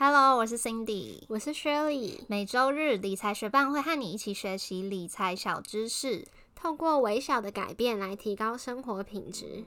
Hello，我是 Cindy，我是 Shirley。每周日理财学伴会和你一起学习理财小知识，透过微小的改变来提高生活品质。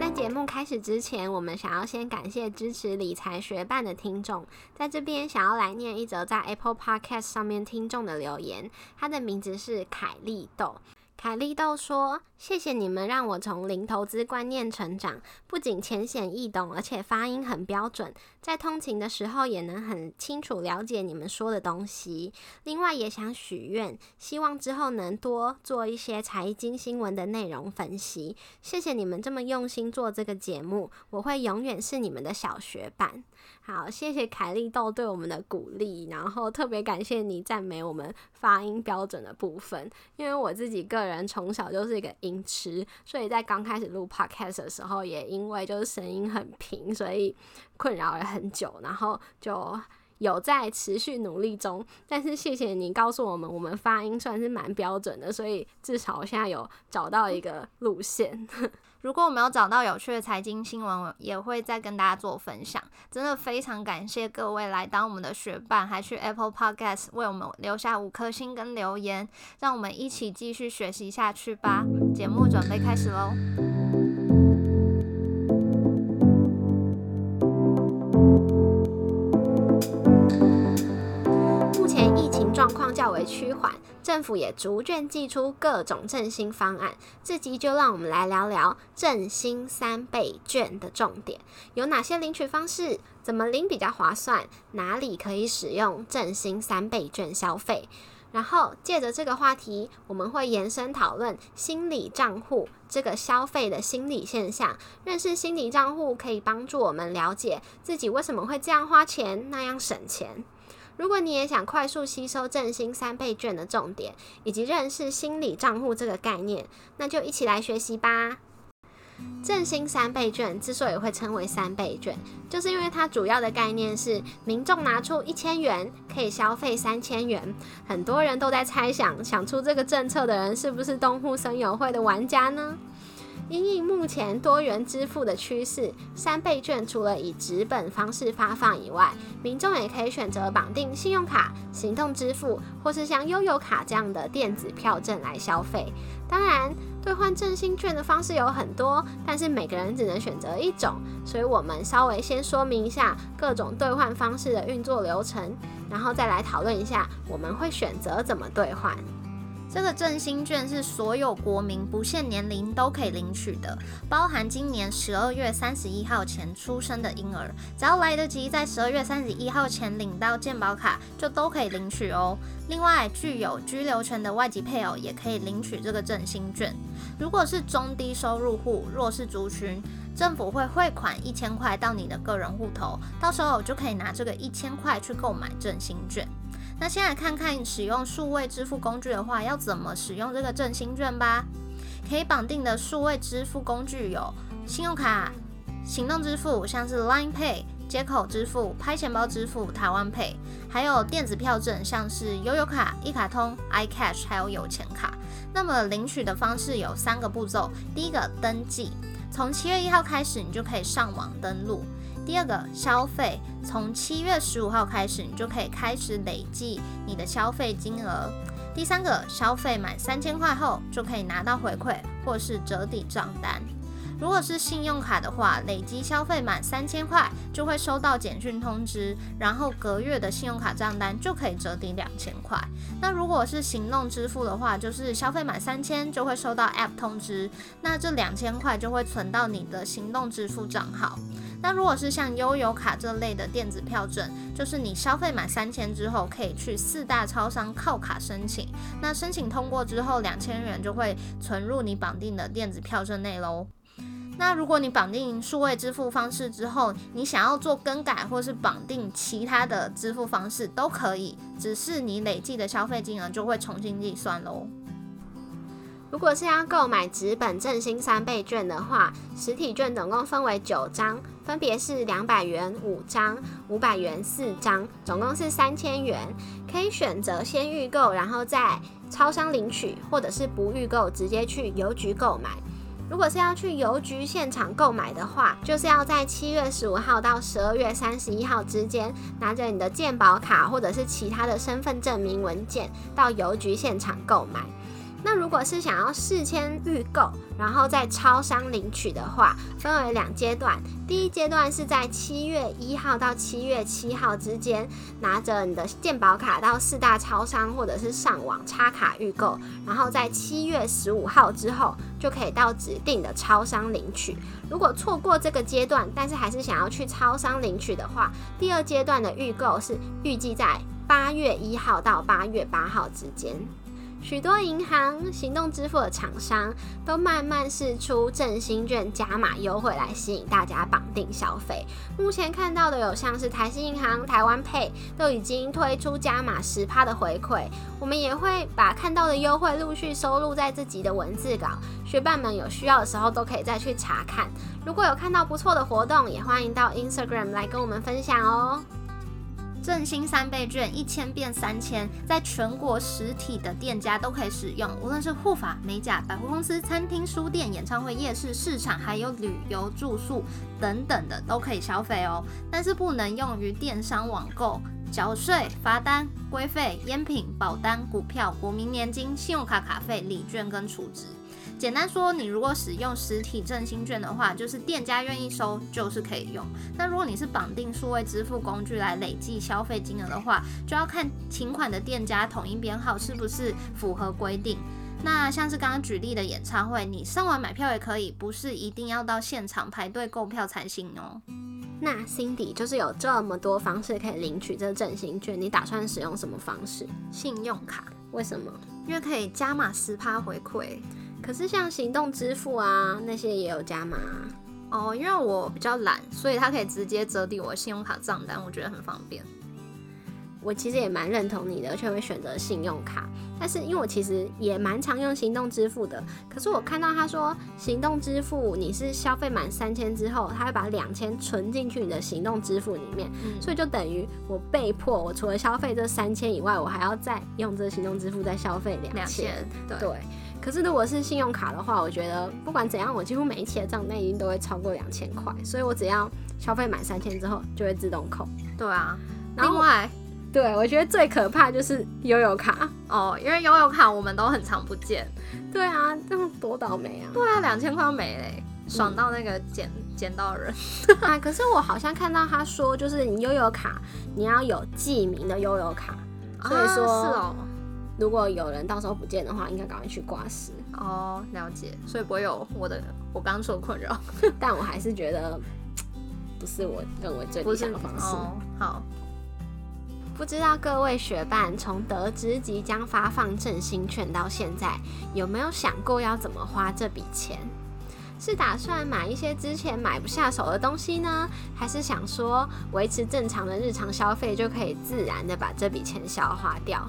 在节目开始之前，我们想要先感谢支持理财学伴的听众，在这边想要来念一则在 Apple Podcast 上面听众的留言，他的名字是凯利豆。凯利豆说：“谢谢你们让我从零投资观念成长，不仅浅显易懂，而且发音很标准，在通勤的时候也能很清楚了解你们说的东西。另外也想许愿，希望之后能多做一些财经新闻的内容分析。谢谢你们这么用心做这个节目，我会永远是你们的小学伴。”好，谢谢凯利豆对我们的鼓励，然后特别感谢你赞美我们发音标准的部分。因为我自己个人从小就是一个音痴，所以在刚开始录 podcast 的时候，也因为就是声音很平，所以困扰了很久，然后就有在持续努力中。但是谢谢你告诉我们，我们发音算是蛮标准的，所以至少我现在有找到一个路线。如果我没有找到有趣的财经新闻，也会再跟大家做分享。真的非常感谢各位来当我们的学伴，还去 Apple Podcast 为我们留下五颗星跟留言，让我们一起继续学习下去吧。节目准备开始喽！趋缓，政府也逐渐寄出各种振兴方案。这集就让我们来聊聊振兴三倍券的重点，有哪些领取方式？怎么领比较划算？哪里可以使用振兴三倍券消费？然后借着这个话题，我们会延伸讨论心理账户这个消费的心理现象。认识心理账户可以帮助我们了解自己为什么会这样花钱，那样省钱。如果你也想快速吸收振兴三倍券的重点，以及认识心理账户这个概念，那就一起来学习吧。振兴三倍券之所以会称为三倍券，就是因为它主要的概念是民众拿出一千元可以消费三千元。很多人都在猜想，想出这个政策的人是不是东户森友会的玩家呢？因应目前多元支付的趋势，三倍券除了以纸本方式发放以外，民众也可以选择绑定信用卡、行动支付，或是像悠游卡这样的电子票证来消费。当然，兑换振兴券的方式有很多，但是每个人只能选择一种，所以我们稍微先说明一下各种兑换方式的运作流程，然后再来讨论一下我们会选择怎么兑换。这个振兴券是所有国民不限年龄都可以领取的，包含今年十二月三十一号前出生的婴儿，只要来得及在十二月三十一号前领到健保卡，就都可以领取哦。另外，具有居留权的外籍配偶也可以领取这个振兴券。如果是中低收入户、弱势族群，政府会汇款一千块到你的个人户头，到时候就可以拿这个一千块去购买振兴券。那先来看看使用数位支付工具的话，要怎么使用这个振兴券吧。可以绑定的数位支付工具有信用卡、行动支付，像是 Line Pay、接口支付、拍钱包支付、台湾 Pay，还有电子票证，像是悠游卡、一卡通、iCash，还有有钱卡。那么领取的方式有三个步骤，第一个登记，从七月一号开始，你就可以上网登录。第二个消费，从七月十五号开始，你就可以开始累计你的消费金额。第三个消费满三千块后，就可以拿到回馈或是折抵账单。如果是信用卡的话，累积消费满三千块就会收到简讯通知，然后隔月的信用卡账单就可以折抵两千块。那如果是行动支付的话，就是消费满三千就会收到 App 通知，那这两千块就会存到你的行动支付账号。那如果是像悠游卡这类的电子票证，就是你消费满三千之后，可以去四大超商靠卡申请。那申请通过之后，两千元就会存入你绑定的电子票证内喽。那如果你绑定数位支付方式之后，你想要做更改或是绑定其他的支付方式都可以，只是你累计的消费金额就会重新计算喽。如果是要购买纸本振兴三倍券的话，实体券总共分为九张，分别是两百元五张、五百元四张，总共是三千元。可以选择先预购，然后在超商领取，或者是不预购直接去邮局购买。如果是要去邮局现场购买的话，就是要在七月十五号到十二月三十一号之间，拿着你的健保卡或者是其他的身份证明文件到邮局现场购买。那如果是想要事先预购，然后在超商领取的话，分为两阶段。第一阶段是在七月一号到七月七号之间，拿着你的健保卡到四大超商或者是上网插卡预购，然后在七月十五号之后就可以到指定的超商领取。如果错过这个阶段，但是还是想要去超商领取的话，第二阶段的预购是预计在八月一号到八月八号之间。许多银行、行动支付的厂商都慢慢试出振兴券加码优惠来吸引大家绑定消费。目前看到的有像是台新银行、台湾 Pay 都已经推出加码十趴的回馈。我们也会把看到的优惠陆续收录在自己的文字稿，学伴们有需要的时候都可以再去查看。如果有看到不错的活动，也欢迎到 Instagram 来跟我们分享哦。振兴三倍券一千变三千，在全国实体的店家都可以使用，无论是护法、美甲、百货公司、餐厅、书店、演唱会、夜市、市场，还有旅游、住宿等等的都可以消费哦。但是不能用于电商网购、缴税、罚单、规费、烟品、保单、股票、国民年金、信用卡卡费、礼券跟储值。简单说，你如果使用实体振兴券的话，就是店家愿意收，就是可以用。那如果你是绑定数位支付工具来累计消费金额的话，就要看请款的店家统一编号是不是符合规定。那像是刚刚举例的演唱会，你上网买票也可以，不是一定要到现场排队购票才行哦。那 Cindy 就是有这么多方式可以领取这振兴券，你打算使用什么方式？信用卡？为什么？因为可以加码十趴回馈。可是像行动支付啊那些也有加码哦，因为我比较懒，所以它可以直接折抵我信用卡账单，我觉得很方便。我其实也蛮认同你的，而且会选择信用卡。但是因为我其实也蛮常用行动支付的，可是我看到他说行动支付你是消费满三千之后，他会把两千存进去你的行动支付里面，所以就等于我被迫我除了消费这三千以外，我还要再用这行动支付再消费两千。对。可是如果是信用卡的话，我觉得不管怎样，我几乎每一期的账单一定都会超过两千块，所以我只要消费满三千之后就会自动扣。对啊，另外，对我觉得最可怕就是悠游卡哦，因为悠游卡我们都很常不见。对啊，这样多倒霉啊！对啊，两千块没嘞，爽到那个捡捡到人 啊！可是我好像看到他说，就是你悠游卡你要有记名的悠游卡，所以说是哦。如果有人到时候不见的话，应该赶快去挂失哦。了解，所以不会有我的我刚刚说的困扰，但我还是觉得不是我认为最理想的方式。好，不知道各位学伴从得知即将发放振兴券到现在，有没有想过要怎么花这笔钱？是打算买一些之前买不下手的东西呢，还是想说维持正常的日常消费就可以自然的把这笔钱消化掉？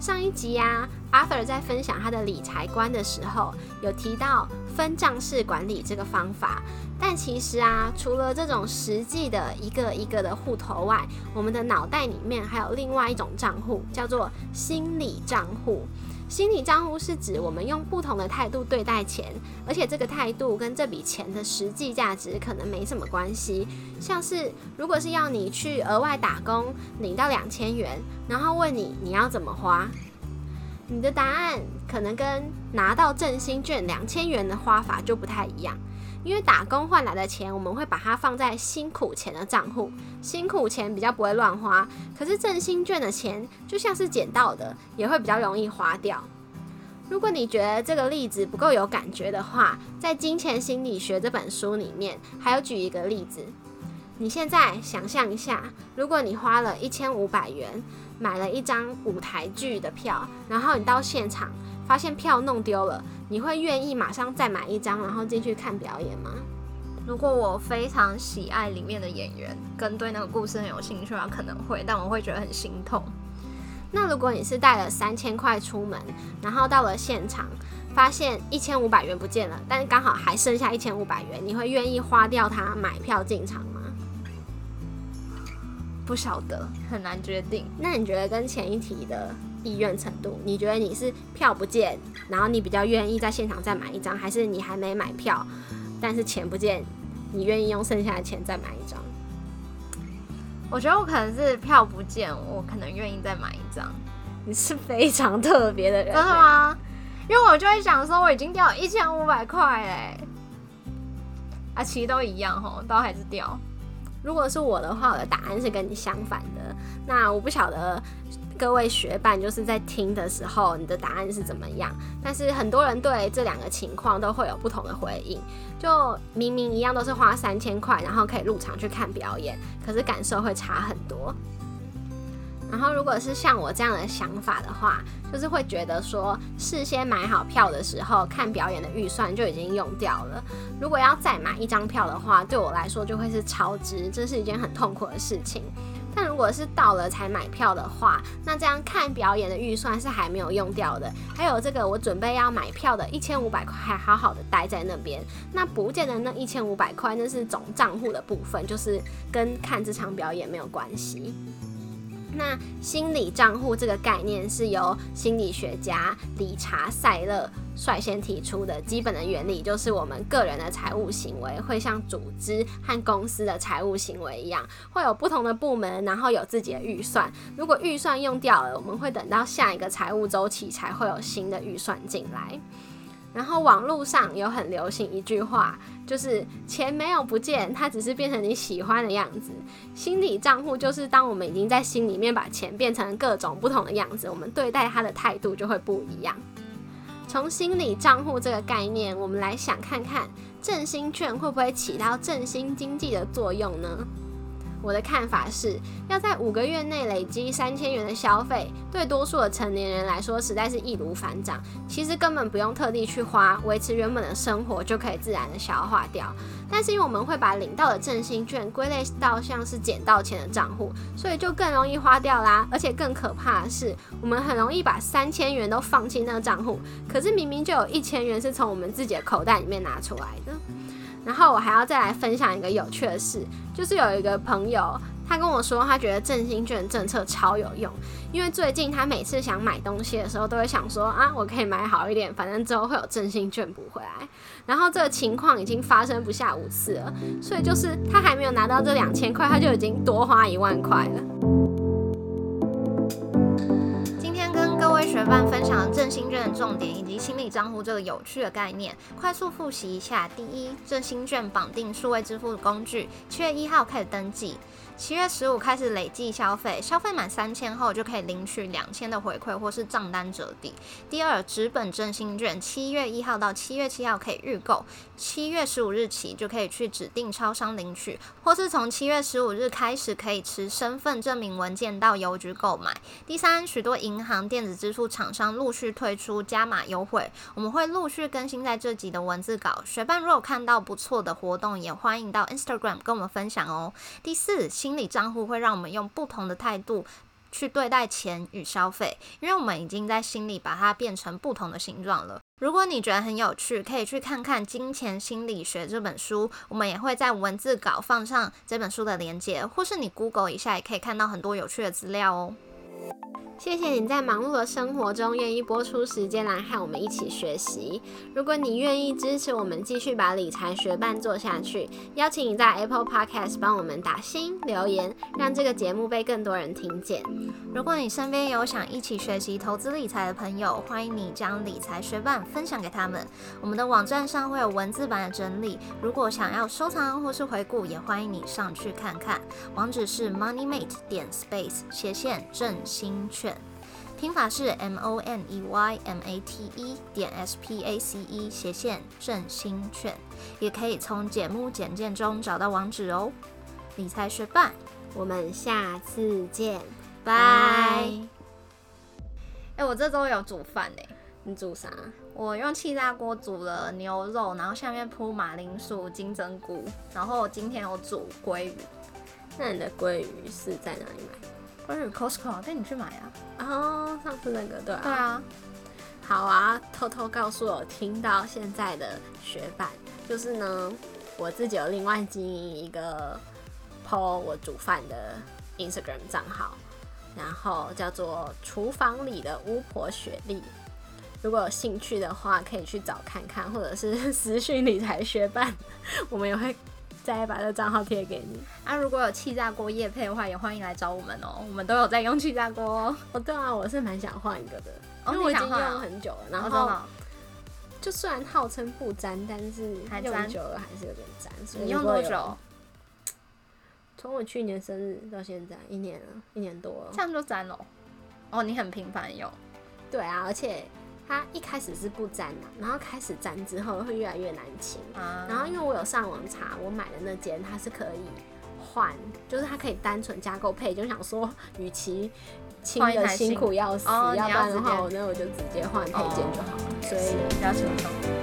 上一集啊，Arthur 在分享他的理财观的时候，有提到分账式管理这个方法。但其实啊，除了这种实际的一个一个的户头外，我们的脑袋里面还有另外一种账户，叫做心理账户。心理账户是指我们用不同的态度对待钱，而且这个态度跟这笔钱的实际价值可能没什么关系。像是如果是要你去额外打工领到两千元，然后问你你要怎么花，你的答案可能跟拿到振兴券两千元的花法就不太一样。因为打工换来的钱，我们会把它放在辛苦钱的账户，辛苦钱比较不会乱花。可是振兴券的钱就像是捡到的，也会比较容易花掉。如果你觉得这个例子不够有感觉的话，在《金钱心理学》这本书里面还有举一个例子。你现在想象一下，如果你花了一千五百元买了一张舞台剧的票，然后你到现场。发现票弄丢了，你会愿意马上再买一张，然后进去看表演吗？如果我非常喜爱里面的演员，跟对那个故事很有兴趣的话，可能会，但我会觉得很心痛。那如果你是带了三千块出门，然后到了现场，发现一千五百元不见了，但是刚好还剩下一千五百元，你会愿意花掉它买票进场吗？不晓得，很难决定。那你觉得跟前一题的意愿程度？你觉得你是票不见，然后你比较愿意在现场再买一张，还是你还没买票，但是钱不见，你愿意用剩下的钱再买一张？我觉得我可能是票不见，我可能愿意再买一张。你是非常特别的人，真的吗？因为我就会想说，我已经掉一千五百块嘞，啊，其实都一样吼，都还是掉。如果是我的话，我的答案是跟你相反的。那我不晓得各位学伴就是在听的时候，你的答案是怎么？样？但是很多人对这两个情况都会有不同的回应。就明明一样都是花三千块，然后可以入场去看表演，可是感受会差很多。然后，如果是像我这样的想法的话，就是会觉得说，事先买好票的时候，看表演的预算就已经用掉了。如果要再买一张票的话，对我来说就会是超支，这是一件很痛苦的事情。但如果是到了才买票的话，那这样看表演的预算是还没有用掉的，还有这个我准备要买票的一千五百块还好好的待在那边。那不见得那一千五百块那是总账户的部分，就是跟看这场表演没有关系。那心理账户这个概念是由心理学家理查·塞勒率先提出的。基本的原理就是我们个人的财务行为会像组织和公司的财务行为一样，会有不同的部门，然后有自己的预算。如果预算用掉了，我们会等到下一个财务周期才会有新的预算进来。然后网络上有很流行一句话，就是钱没有不见，它只是变成你喜欢的样子。心理账户就是当我们已经在心里面把钱变成各种不同的样子，我们对待它的态度就会不一样。从心理账户这个概念，我们来想看看振兴券会不会起到振兴经济的作用呢？我的看法是，要在五个月内累积三千元的消费，对多数的成年人来说，实在是易如反掌。其实根本不用特地去花，维持原本的生活就可以自然的消化掉。但是因为我们会把领到的振兴券归类到像是捡到钱的账户，所以就更容易花掉啦。而且更可怕的是，我们很容易把三千元都放进那个账户，可是明明就有一千元是从我们自己的口袋里面拿出来的。然后我还要再来分享一个有趣的事，就是有一个朋友，他跟我说，他觉得振兴券政策超有用，因为最近他每次想买东西的时候，都会想说啊，我可以买好一点，反正之后会有振兴券补回来。然后这个情况已经发生不下五次了，所以就是他还没有拿到这两千块，他就已经多花一万块了。学伴分享了振兴券的重点以及清理账户这个有趣的概念，快速复习一下。第一，振兴券绑定数位支付工具，七月一号开始登记。七月十五开始累计消费，消费满三千后就可以领取两千的回馈或是账单折抵。第二，纸本振兴券，七月一号到七月七号可以预购，七月十五日起就可以去指定超商领取，或是从七月十五日开始可以持身份证明文件到邮局购买。第三，许多银行电子支付厂商陆续推出加码优惠，我们会陆续更新在这集的文字稿。学伴如果看到不错的活动，也欢迎到 Instagram 跟我们分享哦。第四，心理账户会让我们用不同的态度去对待钱与消费，因为我们已经在心里把它变成不同的形状了。如果你觉得很有趣，可以去看看《金钱心理学》这本书，我们也会在文字稿放上这本书的链接，或是你 Google 一下，也可以看到很多有趣的资料哦。谢谢你在忙碌的生活中愿意播出时间来和我们一起学习。如果你愿意支持我们继续把理财学伴做下去，邀请你在 Apple Podcast 帮我们打新留言，让这个节目被更多人听见。如果你身边有想一起学习投资理财的朋友，欢迎你将理财学伴分享给他们。我们的网站上会有文字版的整理，如果想要收藏或是回顾，也欢迎你上去看看。网址是 moneymate 点 space 斜线正新券。拼法是 M O N E Y M A T E 点 S P A C E 斜线振兴券，也可以从节目简介中找到网址哦。理财学伴，我们下次见，拜。哎，我这周有煮饭呢。你煮啥？我用气炸锅煮了牛肉，然后下面铺马铃薯、金针菇，然后今天有煮鲑鱼。那你的鲑鱼是在哪里买？关于 Costco 带你去买啊！哦，上次那个对啊。对啊。好啊，偷偷告诉我听到现在的学伴，就是呢，我自己有另外经营一个 po 我煮饭的 Instagram 账号，然后叫做厨房里的巫婆雪莉。如果有兴趣的话，可以去找看看，或者是 私讯理财学办，我们也会再把这账号贴给你。啊，如果有气炸锅叶配的话，也欢迎来找我们哦，我们都有在用气炸锅哦。哦，对啊，我是蛮想换一个的，哦因为我已经用很久了，然后哦就虽然号称不粘，但是用久了还是有点粘。所以你用多久？？从我去年生日到现在，一年了，一年多了这。样就粘了。哦，你很频繁用。对啊，而且它一开始是不粘的，然后开始粘之后会越来越难清。啊然后因为我有上网查，我买的那间它是可以换，就是它可以单纯加购配件，就想说，与其清的辛苦要死，哦要要不然的话，我那我就直接换配件就好了。所以比较轻松。